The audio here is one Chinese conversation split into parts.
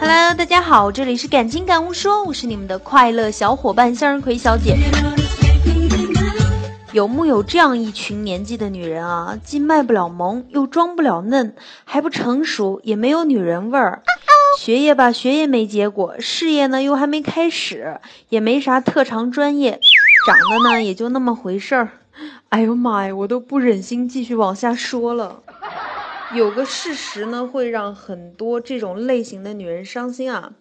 Hello，大家好，这里是感情感悟说，我是你们的快乐小伙伴向日葵小姐。有木有这样一群年纪的女人啊？既卖不了萌，又装不了嫩，还不成熟，也没有女人味儿。学业吧，学业没结果；事业呢，又还没开始，也没啥特长专业，长得呢，也就那么回事儿。哎呦妈呀，我都不忍心继续往下说了。有个事实呢，会让很多这种类型的女人伤心啊。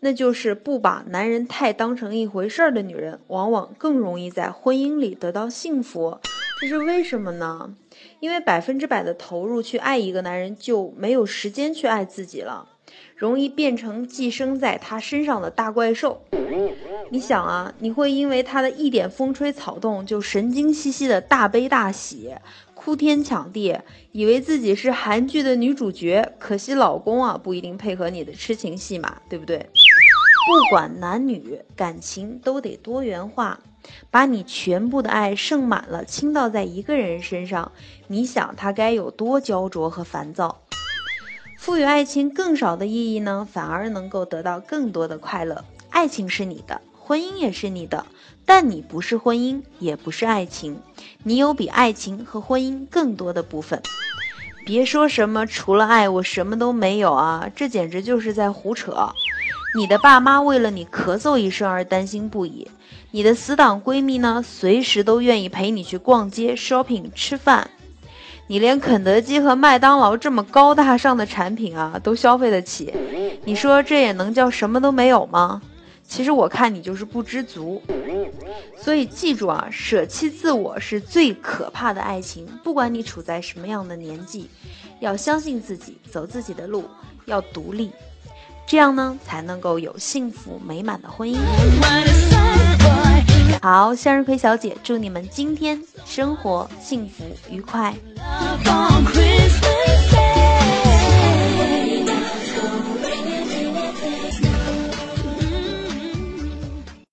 那就是不把男人太当成一回事儿的女人，往往更容易在婚姻里得到幸福。这是为什么呢？因为百分之百的投入去爱一个男人，就没有时间去爱自己了，容易变成寄生在他身上的大怪兽。你想啊，你会因为他的一点风吹草动就神经兮兮的大悲大喜。哭天抢地，以为自己是韩剧的女主角，可惜老公啊不一定配合你的痴情戏码，对不对？不管男女感情都得多元化，把你全部的爱盛满了倾倒在一个人身上，你想他该有多焦灼和烦躁？赋予爱情更少的意义呢，反而能够得到更多的快乐。爱情是你的。婚姻也是你的，但你不是婚姻，也不是爱情，你有比爱情和婚姻更多的部分。别说什么除了爱我什么都没有啊，这简直就是在胡扯。你的爸妈为了你咳嗽一声而担心不已，你的死党闺蜜呢，随时都愿意陪你去逛街、shopping、吃饭。你连肯德基和麦当劳这么高大上的产品啊，都消费得起，你说这也能叫什么都没有吗？其实我看你就是不知足，所以记住啊，舍弃自我是最可怕的爱情。不管你处在什么样的年纪，要相信自己，走自己的路，要独立，这样呢才能够有幸福美满的婚姻。好，向日葵小姐祝你们今天生活幸福愉快。